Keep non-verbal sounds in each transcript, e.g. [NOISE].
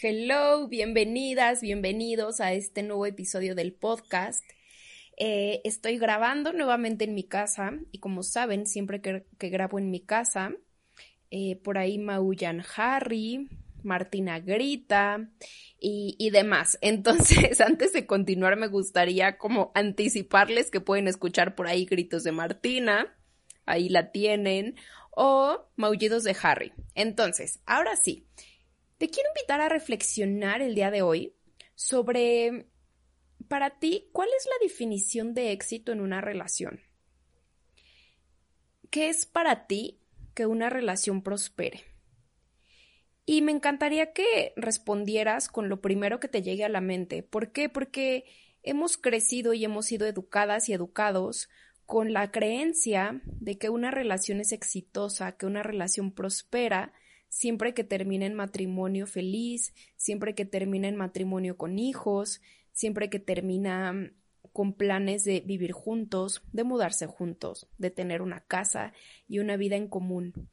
Hello, bienvenidas, bienvenidos a este nuevo episodio del podcast. Eh, estoy grabando nuevamente en mi casa y como saben, siempre que, grabo en mi casa, eh, por ahí maullan Harry, Martina grita y, y, demás. [LAUGHS] Entonces, antes de continuar, me gustaría como anticiparles que pueden escuchar por ahí gritos de Martina, ahí la tienen, o maullidos de Harry. Entonces, ahora sí. Te quiero invitar a reflexionar el día de hoy sobre, para ti, ¿cuál es la definición de éxito en una relación? ¿Qué es para ti que una relación prospere? Y me encantaría que respondieras con lo primero que te llegue a la mente. ¿Por qué? Porque hemos crecido y hemos sido educadas y educados con la creencia de que una relación es exitosa, que una relación prospera, siempre que termine en matrimonio feliz, siempre que termina en matrimonio con hijos, siempre que termina mm, con planes de vivir juntos, de mudarse juntos, de tener una casa y una vida en común.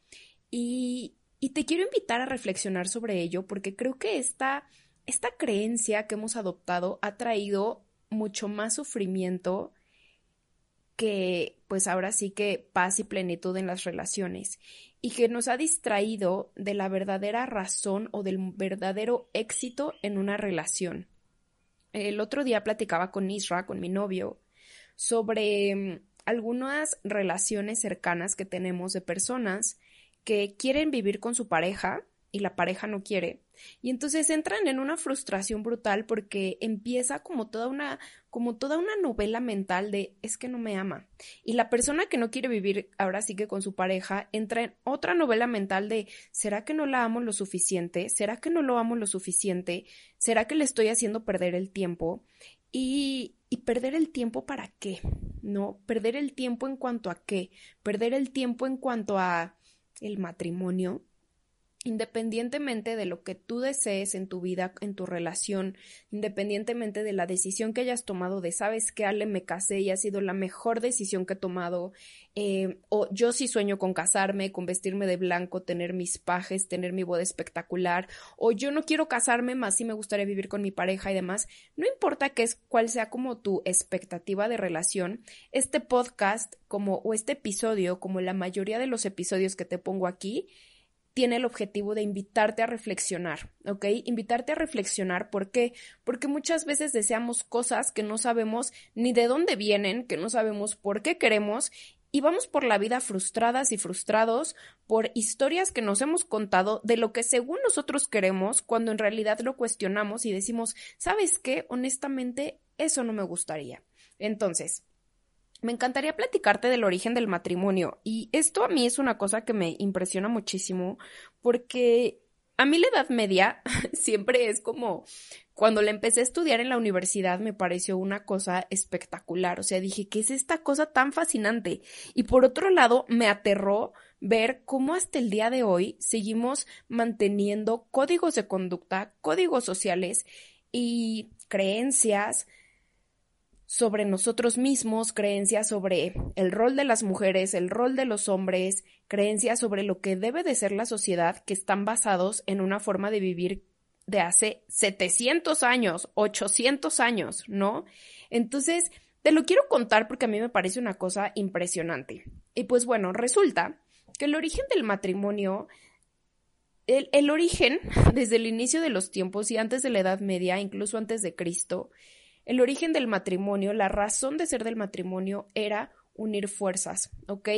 Y, y te quiero invitar a reflexionar sobre ello porque creo que esta, esta creencia que hemos adoptado ha traído mucho más sufrimiento que pues ahora sí que paz y plenitud en las relaciones y que nos ha distraído de la verdadera razón o del verdadero éxito en una relación. El otro día platicaba con Isra, con mi novio, sobre mm, algunas relaciones cercanas que tenemos de personas que quieren vivir con su pareja y la pareja no quiere. Y entonces entran en una frustración brutal porque empieza como toda una como toda una novela mental de es que no me ama. Y la persona que no quiere vivir ahora sí que con su pareja entra en otra novela mental de ¿será que no la amo lo suficiente? ¿Será que no lo amo lo suficiente? ¿Será que le estoy haciendo perder el tiempo? Y, y perder el tiempo para qué? ¿No? Perder el tiempo en cuanto a qué? Perder el tiempo en cuanto a el matrimonio, independientemente de lo que tú desees en tu vida, en tu relación, independientemente de la decisión que hayas tomado de, sabes que Ale me casé y ha sido la mejor decisión que he tomado, eh, o yo sí sueño con casarme, con vestirme de blanco, tener mis pajes, tener mi boda espectacular, o yo no quiero casarme, más sí me gustaría vivir con mi pareja y demás, no importa qué es, cuál sea como tu expectativa de relación, este podcast como, o este episodio, como la mayoría de los episodios que te pongo aquí, tiene el objetivo de invitarte a reflexionar, ¿ok? Invitarte a reflexionar, ¿por qué? Porque muchas veces deseamos cosas que no sabemos ni de dónde vienen, que no sabemos por qué queremos y vamos por la vida frustradas y frustrados por historias que nos hemos contado de lo que según nosotros queremos, cuando en realidad lo cuestionamos y decimos, ¿sabes qué? Honestamente, eso no me gustaría. Entonces, me encantaría platicarte del origen del matrimonio y esto a mí es una cosa que me impresiona muchísimo porque a mí la Edad Media [LAUGHS] siempre es como cuando la empecé a estudiar en la universidad me pareció una cosa espectacular, o sea, dije, ¿qué es esta cosa tan fascinante? Y por otro lado, me aterró ver cómo hasta el día de hoy seguimos manteniendo códigos de conducta, códigos sociales y creencias sobre nosotros mismos, creencias sobre el rol de las mujeres, el rol de los hombres, creencias sobre lo que debe de ser la sociedad que están basados en una forma de vivir de hace 700 años, 800 años, ¿no? Entonces, te lo quiero contar porque a mí me parece una cosa impresionante. Y pues bueno, resulta que el origen del matrimonio el, el, origen, [LAUGHS] desde el inicio de los tiempos y antes de la Edad Media, incluso antes de Cristo, el origen del matrimonio, la razón de ser del matrimonio era unir fuerzas, ¿ok?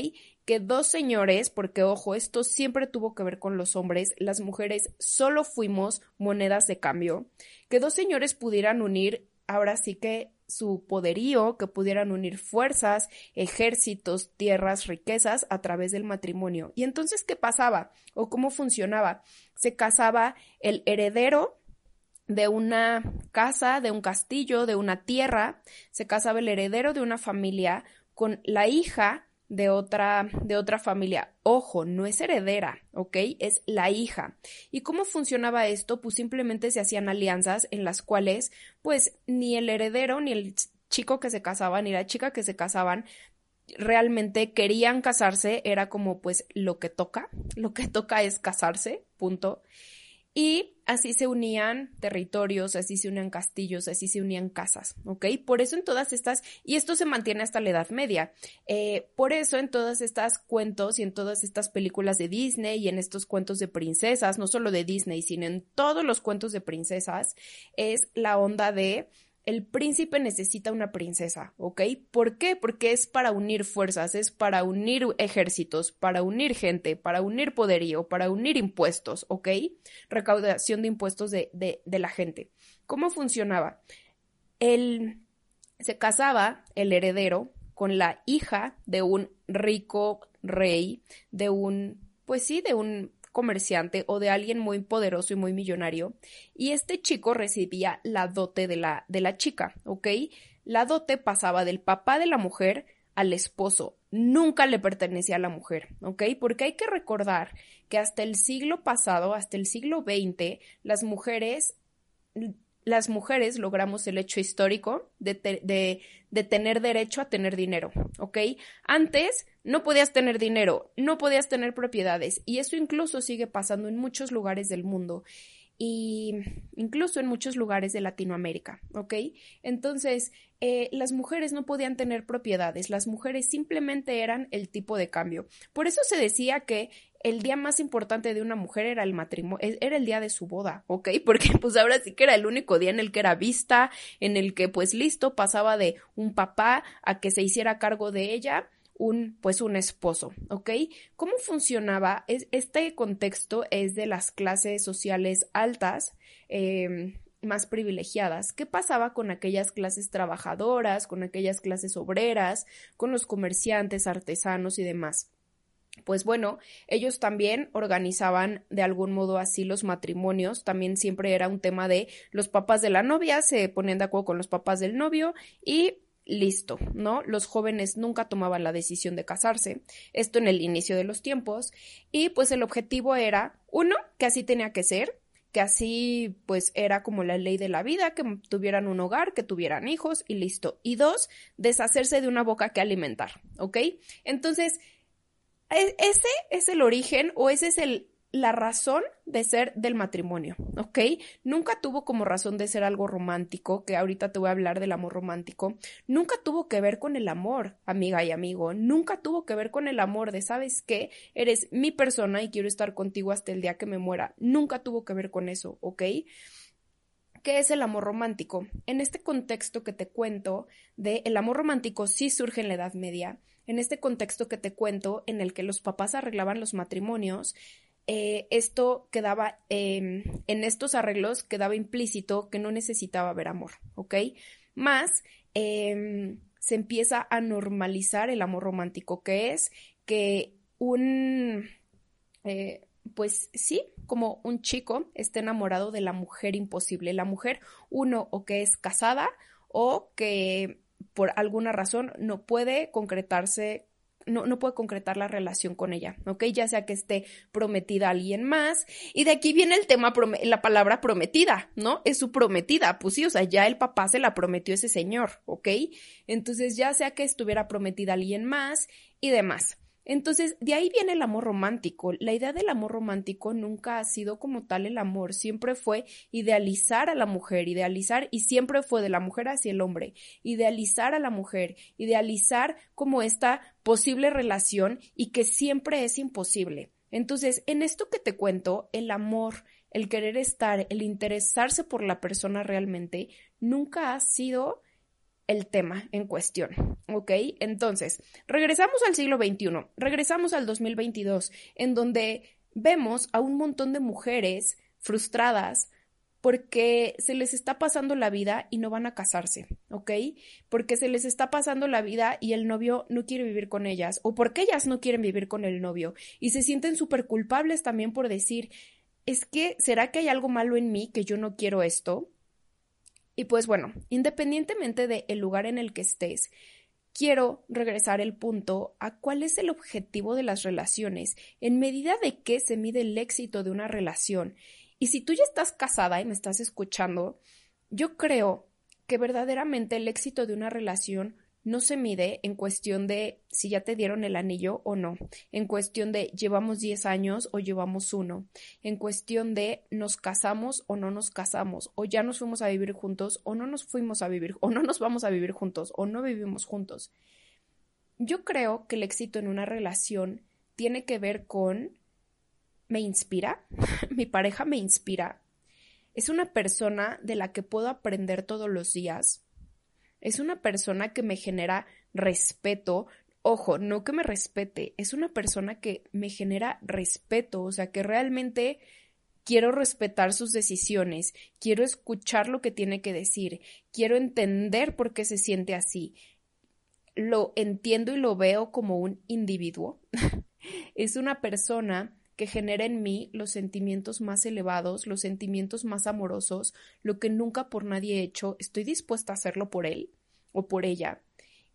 Que dos señores, porque ojo, esto siempre tuvo que ver con los hombres, las mujeres solo fuimos monedas de cambio, que dos señores pudieran unir, ahora sí que su poderío, que pudieran unir fuerzas, ejércitos, tierras, riquezas a través del matrimonio. Y entonces, ¿qué pasaba? ¿O cómo funcionaba? Se casaba el heredero de una casa, de un castillo, de una tierra, se casaba el heredero de una familia con la hija de otra, de otra familia. Ojo, no es heredera, ¿ok? Es la hija. ¿Y cómo funcionaba esto? Pues simplemente se hacían alianzas en las cuales, pues, ni el heredero, ni el chico que se casaba, ni la chica que se casaban, realmente querían casarse, era como, pues, lo que toca. Lo que toca es casarse, punto. Y así se unían territorios, así se unían castillos, así se unían casas, ¿ok? Por eso en todas estas, y esto se mantiene hasta la Edad Media, eh, por eso en todas estas cuentos y en todas estas películas de Disney y en estos cuentos de princesas, no solo de Disney, sino en todos los cuentos de princesas, es la onda de el príncipe necesita una princesa, ¿ok? ¿Por qué? Porque es para unir fuerzas, es para unir ejércitos, para unir gente, para unir poderío, para unir impuestos, ¿ok? Recaudación de impuestos de, de, la gente. ¿Cómo funcionaba? El, se casaba el heredero con la hija de un rico rey, de un, pues sí, de un comerciante o de alguien muy poderoso y muy millonario, y este chico recibía la dote de la, de la chica, ¿ok? La dote pasaba del papá de la mujer al esposo, nunca le pertenecía a la mujer, ¿ok? Porque hay que recordar que hasta el siglo pasado, hasta el siglo XX, las mujeres las mujeres logramos el hecho histórico de, de, de, tener derecho a tener dinero, ¿ok? Antes no podías tener dinero, no podías tener propiedades y eso incluso sigue pasando en muchos lugares del mundo y incluso en muchos lugares de Latinoamérica, ¿ok? Entonces, eh, las mujeres no podían tener propiedades, las mujeres simplemente eran el tipo de cambio. Por eso se decía que el día más importante de una mujer era el matrimonio, e, era el día de su boda, ¿ok? [LAUGHS] Porque pues ahora sí que era el único día en el que era vista, en el que pues listo, pasaba de un papá a que se hiciera cargo de ella un, pues un esposo, ¿ok? ¿Cómo funcionaba? este contexto es de las clases sociales altas, em, más privilegiadas. ¿Qué pasaba con aquellas clases trabajadoras, con aquellas clases obreras, con los comerciantes, artesanos y demás? Pues bueno, ellos también organizaban de algún modo así los matrimonios, también siempre era un tema de los papás de la novia se ponían de acuerdo con los papás del novio y listo, ¿no? Los jóvenes nunca tomaban la decisión de casarse, esto en el inicio de los tiempos, y pues el objetivo era, uno, que así tenía que ser, que así pues era como la ley de la vida, que tuvieran un hogar, que tuvieran hijos y listo. Y dos, deshacerse de una boca que alimentar, ¿ok? Entonces, e-, ese es el origen o ese es el la razón de ser del matrimonio, ¿ok? Nunca tuvo como razón de ser algo romántico, que ahorita te voy a hablar del amor romántico. Nunca tuvo que ver con el amor, amiga y amigo. Nunca tuvo que ver con el amor de, ¿sabes qué? Eres mi persona y quiero estar contigo hasta el día que me muera. Nunca tuvo que ver con eso, ¿ok? ¿Qué es el amor romántico? En este contexto que te cuento de el amor romántico sí surge en la Edad Media, en este contexto que te cuento en el que los papás arreglaban los matrimonios, eh, esto quedaba, em, en estos arreglos quedaba implícito que no necesitaba haber amor, ¿ok? Más em, se empieza a normalizar el amor romántico, que es que un, eh, pues sí, como un chico esté enamorado de la mujer imposible, la mujer, uno, o que es casada o que por alguna razón no puede concretarse no, no, puede concretar la relación con ella, ¿ok? Ya sea que esté prometida a alguien más. Y de aquí viene el tema, la palabra prometida, ¿no? Es su prometida, pues sí, o sea, ya el papá se la prometió ese señor, ¿ok? Entonces, ya sea que estuviera prometida a alguien más y demás. Entonces, de ahí viene el amor romántico. La idea del amor romántico nunca ha sido como tal el amor, siempre fue idealizar a la mujer, idealizar y siempre fue de la mujer hacia el hombre, idealizar a la mujer, idealizar como esta posible relación y que siempre es imposible. Entonces, en esto que te cuento, el amor, el querer estar, el interesarse por la persona realmente, nunca ha sido el tema en cuestión, ¿ok? Entonces, regresamos al siglo XXI, regresamos al 2022, en donde vemos a un montón de mujeres frustradas porque se les está pasando la vida y no van a casarse, ¿ok? Porque se les está pasando la vida y el novio no quiere vivir con ellas, o porque ellas no quieren vivir con el novio, y se sienten súper culpables también por decir, es que, ¿será que hay algo malo en mí que yo no quiero esto? Y pues bueno, independientemente del lugar en el que estés, quiero regresar el punto a cuál es el objetivo de las relaciones, en medida de qué se mide el éxito de una relación. Y si tú ya estás casada y me estás escuchando, yo creo que verdaderamente el éxito de una relación no se mide en cuestión de si ya te dieron el anillo o no, en cuestión de llevamos 10 años o llevamos uno, en cuestión de nos casamos o no nos casamos, o ya nos fuimos a vivir juntos o no nos fuimos a vivir, o no nos vamos a vivir juntos, o no vivimos juntos. Yo creo que el éxito en una relación tiene que ver con me inspira, [LAUGHS] mi pareja me inspira, es una persona de la que puedo aprender todos los días, es una persona que me genera respeto. Ojo, no que me respete, es una persona que me genera respeto, o sea, que realmente quiero respetar sus decisiones, quiero escuchar lo que tiene que decir, quiero entender por qué se siente así. Lo entiendo y lo veo como un individuo. [LAUGHS] es una persona que genera en mí los sentimientos más elevados, los sentimientos más amorosos, lo que nunca por nadie he hecho, estoy dispuesta a hacerlo por él o por ella.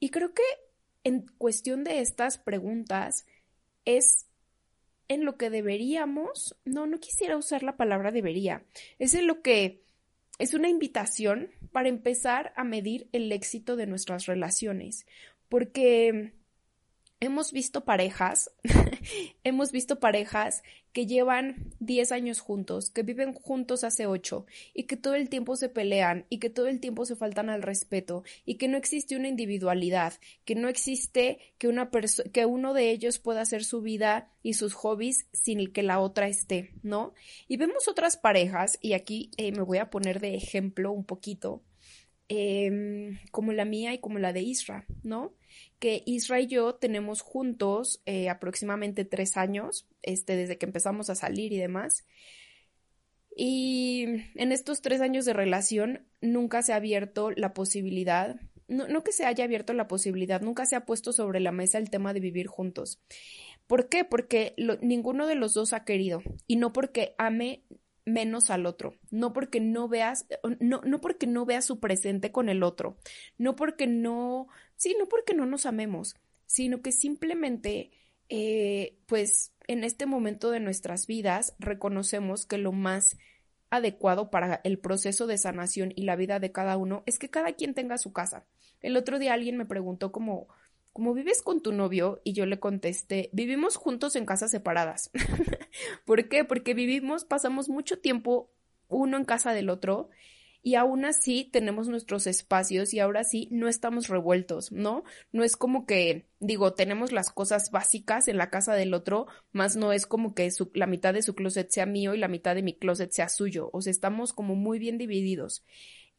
Y creo que en cuestión de estas preguntas es en lo que deberíamos, no, no quisiera usar la palabra debería, es en lo que es una invitación para empezar a medir el éxito de nuestras relaciones, porque hemos visto parejas, [LAUGHS] hemos visto parejas que llevan 10 años juntos, que viven juntos hace 8 y que todo el tiempo se pelean y que todo el tiempo se faltan al respeto y que no existe una individualidad, que no existe que una que uno de ellos pueda hacer su vida y sus hobbies sin que la otra esté, ¿no? Y vemos otras parejas y aquí eh, me voy a poner de ejemplo un poquito Em, como la mía y como la de Isra, ¿no? Que Isra y yo tenemos juntos eh, aproximadamente tres años, este, desde que empezamos a salir y demás. Y en estos tres años de relación nunca se ha abierto la posibilidad, no, que se haya abierto la posibilidad, nunca se ha puesto sobre la mesa el tema de vivir juntos. ¿Por qué? Porque ninguno de los dos ha querido y no porque ame menos al otro, no porque no veas, no, no porque no veas su presente con el otro, no porque no, sí, no porque no nos amemos, sino que simplemente, eh, pues, en este momento de nuestras vidas reconocemos que lo más adecuado para el proceso de sanación y la vida de cada uno es que cada quien tenga su casa. El otro día alguien me preguntó como, ¿cómo vives con tu novio? Y yo le contesté, vivimos juntos en casas separadas. [LAUGHS] ¿Por qué? Porque vivimos, pasamos mucho tiempo uno en casa del otro y aún así tenemos nuestros espacios y ahora sí no estamos revueltos, ¿no? No es como que, digo, tenemos las cosas básicas en la casa del otro, más no es como que la mitad de su closet sea mío y la mitad de mi closet sea suyo, o sea, estamos como muy bien divididos.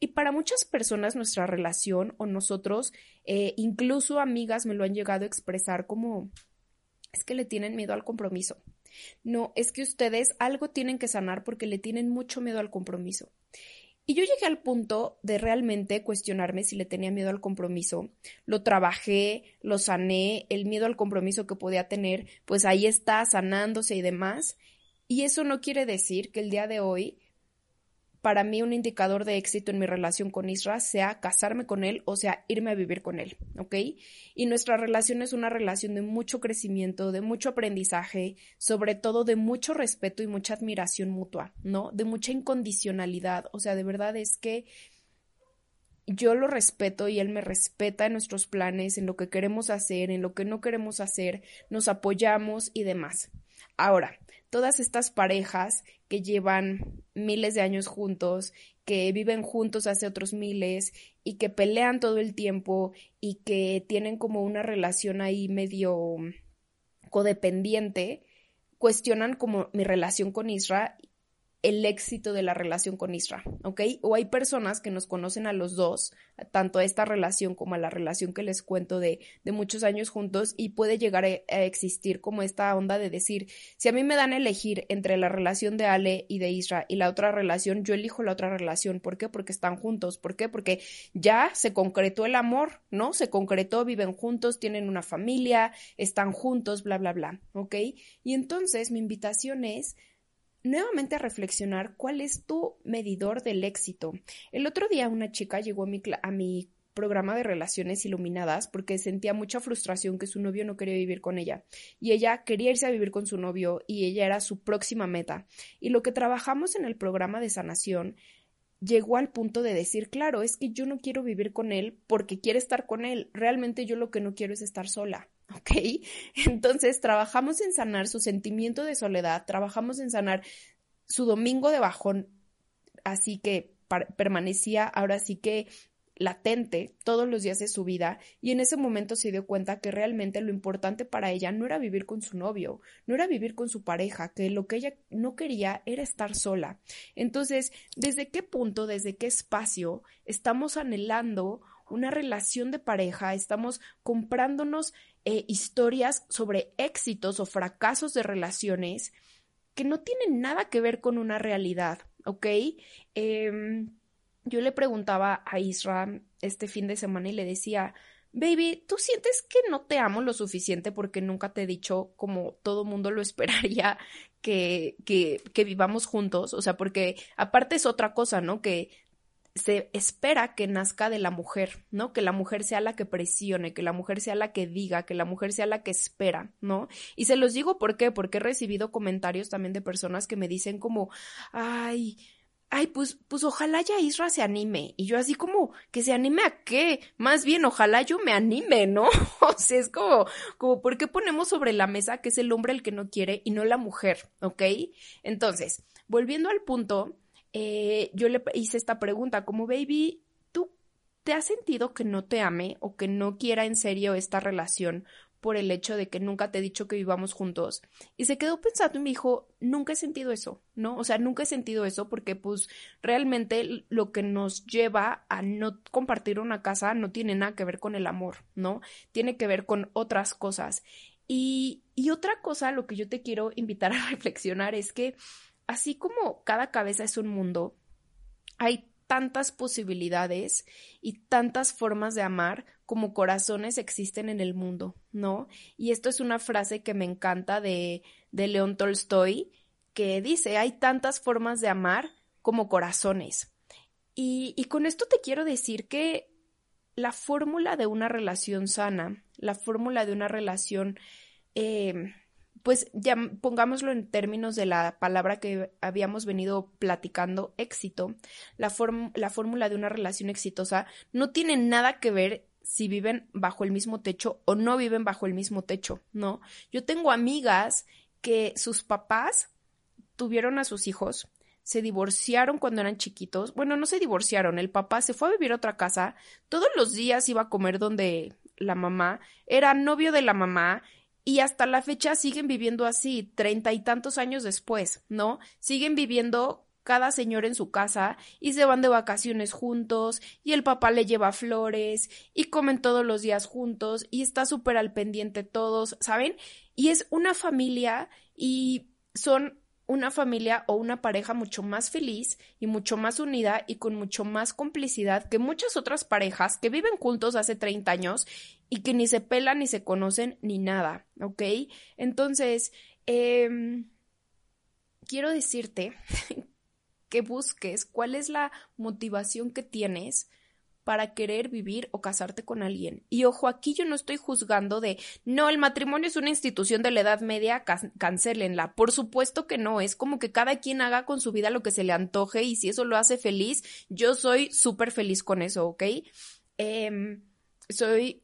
Y para muchas personas nuestra relación o nosotros, eh, incluso amigas me lo han llegado a expresar como es que le tienen miedo al compromiso. No, es que ustedes algo tienen que sanar porque le tienen mucho miedo al compromiso. Y yo llegué al punto de realmente cuestionarme si le tenía miedo al compromiso. Lo trabajé, lo sané, el miedo al compromiso que podía tener, pues ahí está sanándose y demás. Y eso no quiere decir que el día de hoy para mí un indicador de éxito en mi relación con Isra sea casarme con él o sea irme a vivir con él, ¿ok? Y nuestra relación es una relación de mucho crecimiento, de mucho aprendizaje, sobre todo de mucho respeto y mucha admiración mutua, ¿no? De mucha incondicionalidad, o sea, de verdad es que yo lo respeto y él me respeta en nuestros planes, en lo que queremos hacer, en lo que no queremos hacer, nos apoyamos y demás. Ahora, todas estas parejas que llevan miles de años juntos, que viven juntos hace otros miles y que pelean todo el tiempo y que tienen como una relación ahí medio codependiente, cuestionan como mi relación con Isra el éxito de la relación con Isra, ¿ok? O hay personas que nos conocen a los dos, tanto a esta relación como a la relación que les cuento de, de muchos años juntos, y puede llegar a, existir como esta onda de decir, si a mí me dan a elegir entre la relación de Ale y de Isra y la otra relación, yo elijo la otra relación. ¿Por qué? Porque están juntos. ¿Por qué? Porque ya se concretó el amor, ¿no? Se concretó, viven juntos, tienen una familia, están juntos, bla, bla, bla, ¿ok? Y entonces mi invitación es nuevamente a reflexionar cuál es tu medidor del éxito. El otro día una chica llegó a mi, a mi programa de relaciones iluminadas porque sentía mucha frustración que su novio no quería vivir con ella y ella quería irse a vivir con su novio y ella era su próxima meta. Y lo que trabajamos en el programa de sanación llegó al punto de decir, claro, es que yo no quiero vivir con él porque quiere estar con él, realmente yo lo que no quiero es estar sola. ¿Ok? [LAUGHS] Entonces trabajamos en sanar su sentimiento de soledad, trabajamos en sanar su domingo de bajón, así que permanecía ahora sí que latente todos los días de su vida y en ese momento se dio cuenta que realmente lo importante para ella no era vivir con su novio, no era vivir con su pareja, que lo que ella no quería era estar sola. Entonces, ¿desde qué punto, desde qué espacio estamos anhelando una relación de pareja, estamos comprándonos eh, historias sobre éxitos o fracasos de relaciones que no tienen nada que ver con una realidad, ¿ok? Em, yo le preguntaba a Isra este fin de semana y le decía, Baby, ¿tú sientes que no te amo lo suficiente porque nunca te he dicho como todo mundo lo [LAUGHS] esperaría que, que, que vivamos juntos? O sea, porque aparte es otra cosa, ¿no? Que se espera que nazca de la mujer, ¿no? Que la mujer sea la que presione, que la mujer sea la que diga, que la mujer sea la que espera, ¿no? Y se los digo por qué, porque he recibido comentarios también de personas que me dicen como, ay, ay, pues, pues ojalá ya Isra se anime. Y yo así como, ¿que se anime a qué? Más bien, ojalá yo me anime, ¿no? [LAUGHS] o sea, es como, como, ¿por qué ponemos sobre la mesa que es el hombre el que no quiere y no la mujer? ¿Ok? Entonces, volviendo al punto, eh, yo le hice esta pregunta como, baby, ¿tú te has sentido que no te ame o que no quiera en serio esta relación por el hecho de que nunca te he dicho que vivamos juntos? Y se quedó pensando y me dijo, nunca he sentido eso, ¿no? O sea, nunca he sentido eso porque pues realmente lo que nos lleva a no compartir una casa no tiene nada que ver con el amor, ¿no? Tiene que ver con otras cosas. Y, y otra cosa, lo que yo te quiero invitar a [LAUGHS] reflexionar es que así como cada cabeza es un mundo, hay tantas posibilidades y tantas formas de amar como corazones existen en el mundo, ¿no? Y esto es una frase que me encanta de, de León Tolstoy, que dice, hay tantas formas de amar como corazones. Y, y con esto te quiero decir que la fórmula de una relación sana, la fórmula de una relación eh, pues ya pongámoslo en términos de la palabra que habíamos venido platicando, éxito, la, la fórmula de una relación exitosa no tiene nada que ver si viven bajo el mismo techo o no viven bajo el mismo techo, ¿no? Yo tengo amigas que sus papás tuvieron a sus hijos, se divorciaron cuando eran chiquitos, bueno, no se divorciaron, el papá se fue a vivir a otra casa, todos los días iba a comer donde la mamá, era novio de la mamá, y hasta la fecha siguen viviendo así, treinta y tantos años después, ¿no? Siguen viviendo cada señor en su casa y se van de vacaciones juntos y el papá le lleva flores y comen todos los días juntos y está súper al pendiente todos, ¿saben? Y es una familia y son una familia o una pareja mucho más feliz y mucho más unida y con mucho más complicidad que muchas otras parejas que viven juntos hace 30 años y que ni se pelan ni se conocen ni nada, ¿ok? Entonces, eh, quiero decirte [LAUGHS] que busques cuál es la motivación que tienes para querer vivir o casarte con alguien. Y ojo, aquí yo no estoy juzgando de, no, el matrimonio es una institución de la Edad Media, cancelenla. Por supuesto que no, es como que cada quien haga con su vida lo que se le antoje y si eso lo hace feliz, yo soy súper feliz con eso, ¿ok? Em, soy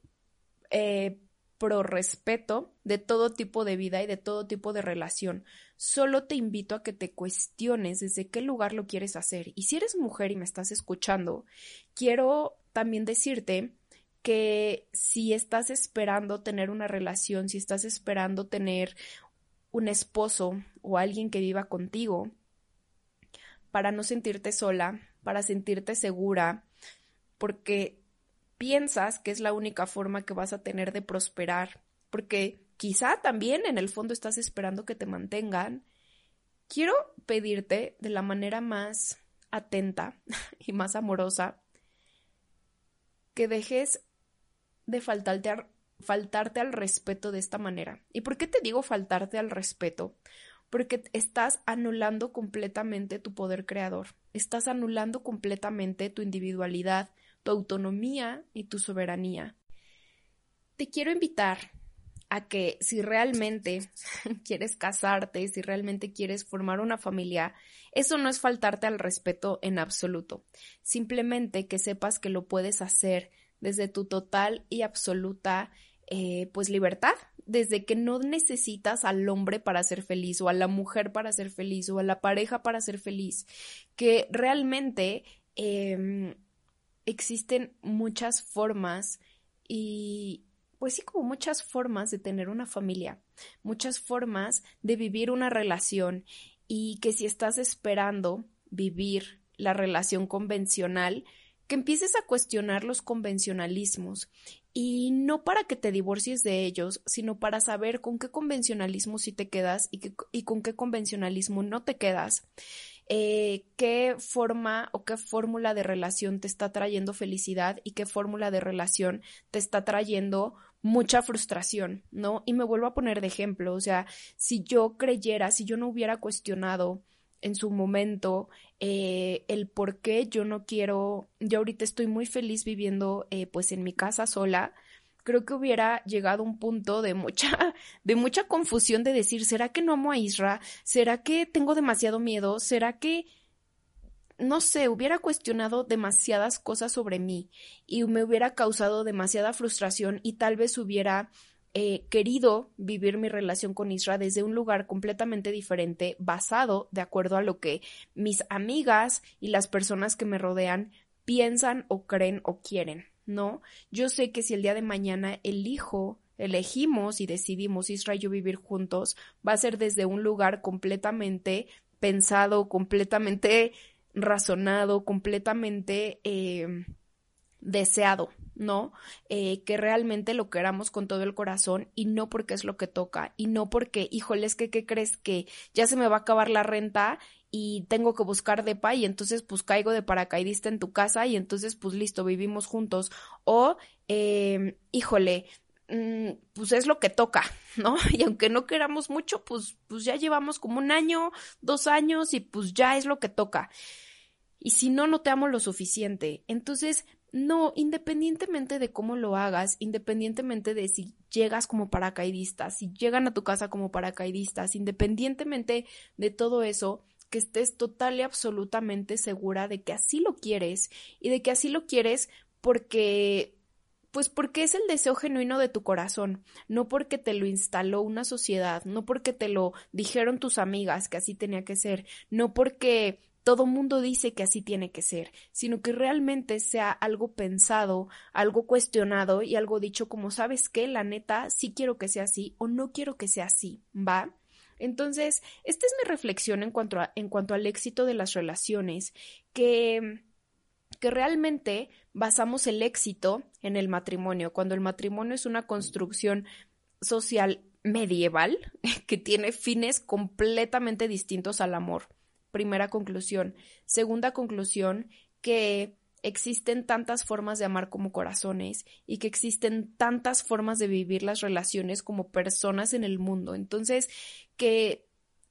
eh, pro respeto de todo tipo de vida y de todo tipo de relación. Solo te invito a que te cuestiones desde qué lugar lo quieres hacer. Y si eres mujer y me estás escuchando, quiero también decirte que si estás esperando tener una relación, si estás esperando tener un esposo o alguien que viva contigo para no sentirte sola, para sentirte segura, porque piensas que es la única forma que vas a tener de prosperar, porque quizá también en el fondo estás esperando que te mantengan. Quiero pedirte de la manera más atenta [LAUGHS] y más amorosa que dejes de faltarte, faltarte al respeto de esta manera. ¿Y por qué te digo faltarte al respeto? Porque estás anulando completamente tu poder creador, estás anulando completamente tu individualidad, tu autonomía y tu soberanía. Te quiero invitar a que si realmente [LAUGHS] quieres casarte, si realmente quieres formar una familia, eso no es faltarte al respeto en absoluto. Simplemente que sepas que lo puedes hacer desde tu total y absoluta eh, pues libertad, desde que no necesitas al hombre para ser feliz o a la mujer para ser feliz o a la pareja para ser feliz, que realmente em, existen muchas formas y pues sí como muchas formas de tener una familia, muchas formas de vivir una relación y que si estás esperando vivir la relación convencional, que empieces a cuestionar los convencionalismos y no para que te divorcies de ellos, sino para saber con qué convencionalismo sí te quedas y, y con qué convencionalismo no te quedas. Eh, qué forma o qué fórmula de relación te está trayendo felicidad y qué fórmula de relación te está trayendo mucha frustración, ¿no? Y me vuelvo a poner de ejemplo, o sea, si yo creyera, si yo no hubiera cuestionado en su momento eh, el por qué yo no quiero, yo ahorita estoy muy feliz viviendo eh, pues en mi casa sola, creo que hubiera llegado un punto de mucha, [LAUGHS] de mucha confusión de decir, ¿será que no amo a Isra? ¿Será que tengo demasiado miedo? ¿Será que no sé, hubiera cuestionado demasiadas cosas sobre mí y me hubiera causado demasiada frustración y tal vez hubiera He querido vivir mi relación con Isra desde un lugar completamente diferente, basado de acuerdo a lo que mis amigas y las personas que me rodean piensan o creen o quieren, ¿no? Yo sé que si el día de mañana elijo, elegimos y decidimos Isra y yo vivir juntos, va a ser desde un lugar completamente pensado, completamente razonado, completamente eh, deseado, ¿no? Eh, que realmente lo queramos con todo el corazón y no porque es lo que toca y no porque, híjoles, que qué crees que ya se me va a acabar la renta y tengo que buscar depa y entonces pues caigo de paracaidista en tu casa y entonces pues listo, vivimos juntos o, eh, híjole, mm, pues es lo que toca, [LAUGHS] ¿no? Y aunque no queramos mucho, pues, pues ya llevamos como un año, dos años y pues ya es lo que toca. Y si no, no te amo lo suficiente. Entonces, no, independientemente de cómo lo hagas, independientemente de si llegas como paracaidista, si llegan a tu casa como paracaidistas, independientemente de todo eso, que estés total y absolutamente segura de que así lo quieres y de que así lo quieres porque pues porque es el deseo genuino de tu corazón, no porque te lo instaló una sociedad, no porque te lo dijeron tus amigas que así tenía que ser, no porque todo mundo dice que así tiene que ser, sino que realmente sea algo pensado, algo cuestionado y algo dicho como, ¿sabes qué? La neta, sí quiero que sea así o no quiero que sea así, ¿va? Entonces, esta es mi reflexión en cuanto, al éxito de las relaciones, que realmente basamos el éxito en el matrimonio, cuando el matrimonio es una construcción social medieval [LAUGHS] que tiene fines completamente distintos al amor primera conclusión. Segunda conclusión, que existen tantas formas de amar como corazones y que existen tantas formas de vivir las relaciones como personas en el mundo. Entonces, que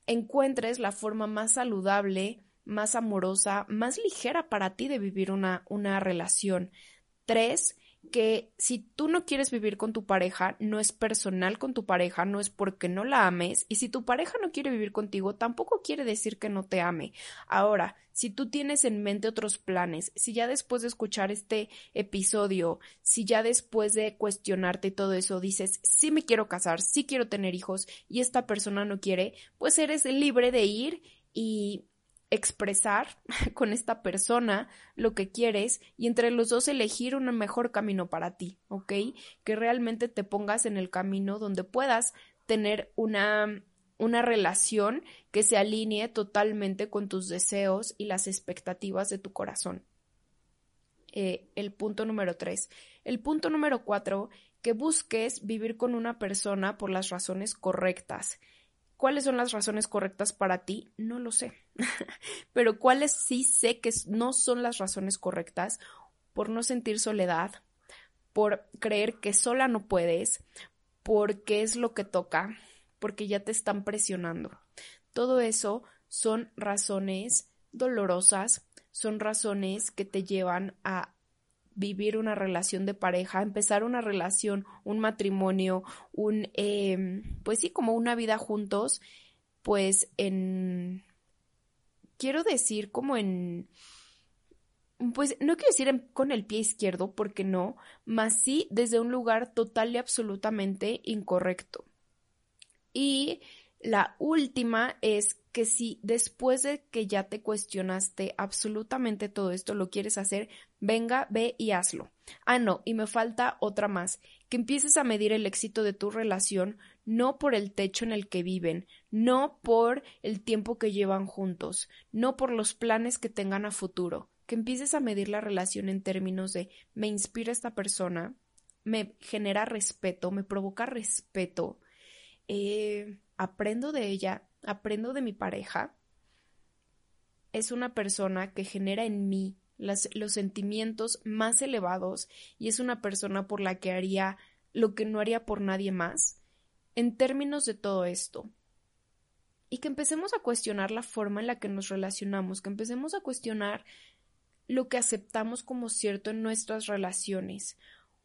encuentres la forma más saludable, más amorosa, más ligera para ti de vivir una, una relación. Tres, que si tú no quieres vivir con tu pareja, no es personal con tu pareja, no es porque no la ames, y si tu pareja no quiere vivir contigo, tampoco quiere decir que no te ame. Ahora, si tú tienes en mente otros planes, si ya después de escuchar este episodio, si ya después de cuestionarte todo eso dices, sí me quiero casar, sí quiero tener hijos, y esta persona no quiere, pues eres libre de ir y expresar [LAUGHS] con esta persona lo que quieres y entre los dos elegir un mejor camino para ti, ¿ok? Que realmente te pongas en el camino donde puedas tener una una relación que se alinee totalmente con tus deseos y las expectativas de tu corazón. Eh, el punto número tres. El punto número cuatro, que busques vivir con una persona por las razones correctas. ¿Cuáles son las razones correctas para ti? No lo sé. [LAUGHS] Pero cuáles sí sé que no son las razones correctas por no sentir soledad, por creer que sola no puedes, porque es lo que toca, porque ya te están presionando. Todo eso son razones dolorosas, son razones que te llevan a vivir una relación de pareja, empezar una relación, un matrimonio, un, eh, pues sí, como una vida juntos, pues en, quiero decir, como en, pues no quiero decir con el pie izquierdo, porque no, más sí desde un lugar total y absolutamente incorrecto. Y la última es que si después de que ya te cuestionaste absolutamente todo esto lo quieres hacer, venga, ve y hazlo. Ah, no, y me falta otra más, que empieces a medir el éxito de tu relación no por el techo en el que viven, no por el tiempo que llevan juntos, no por los planes que tengan a futuro, que empieces a medir la relación en términos de me inspira esta persona, me genera respeto, me provoca respeto, eh, aprendo de ella, aprendo de mi pareja, es una persona que genera en mí los sentimientos más elevados y es una persona por la que haría lo que no haría por nadie más, en términos de todo esto. Y que empecemos a cuestionar la forma en la que nos relacionamos, que empecemos a cuestionar lo que aceptamos como cierto en nuestras relaciones.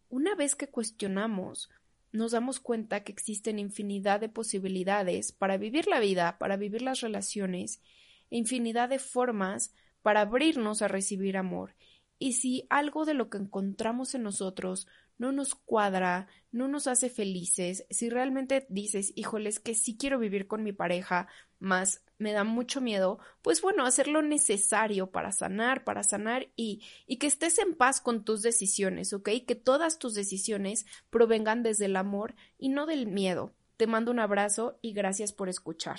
Una vez que cuestionamos, nos damos cuenta que existen infinidad de posibilidades para vivir la vida, para vivir las relaciones, e infinidad de formas para abrirnos a recibir amor. Y si algo de lo que encontramos en nosotros no nos cuadra, no nos hace felices, si realmente dices, híjoles, que sí quiero vivir con mi pareja, más me da mucho miedo, pues bueno, hacer lo necesario para sanar, para sanar y, y que estés en paz con tus decisiones, ¿ok? Que todas tus decisiones provengan desde el amor y no del miedo. Te mando un abrazo y gracias por escuchar.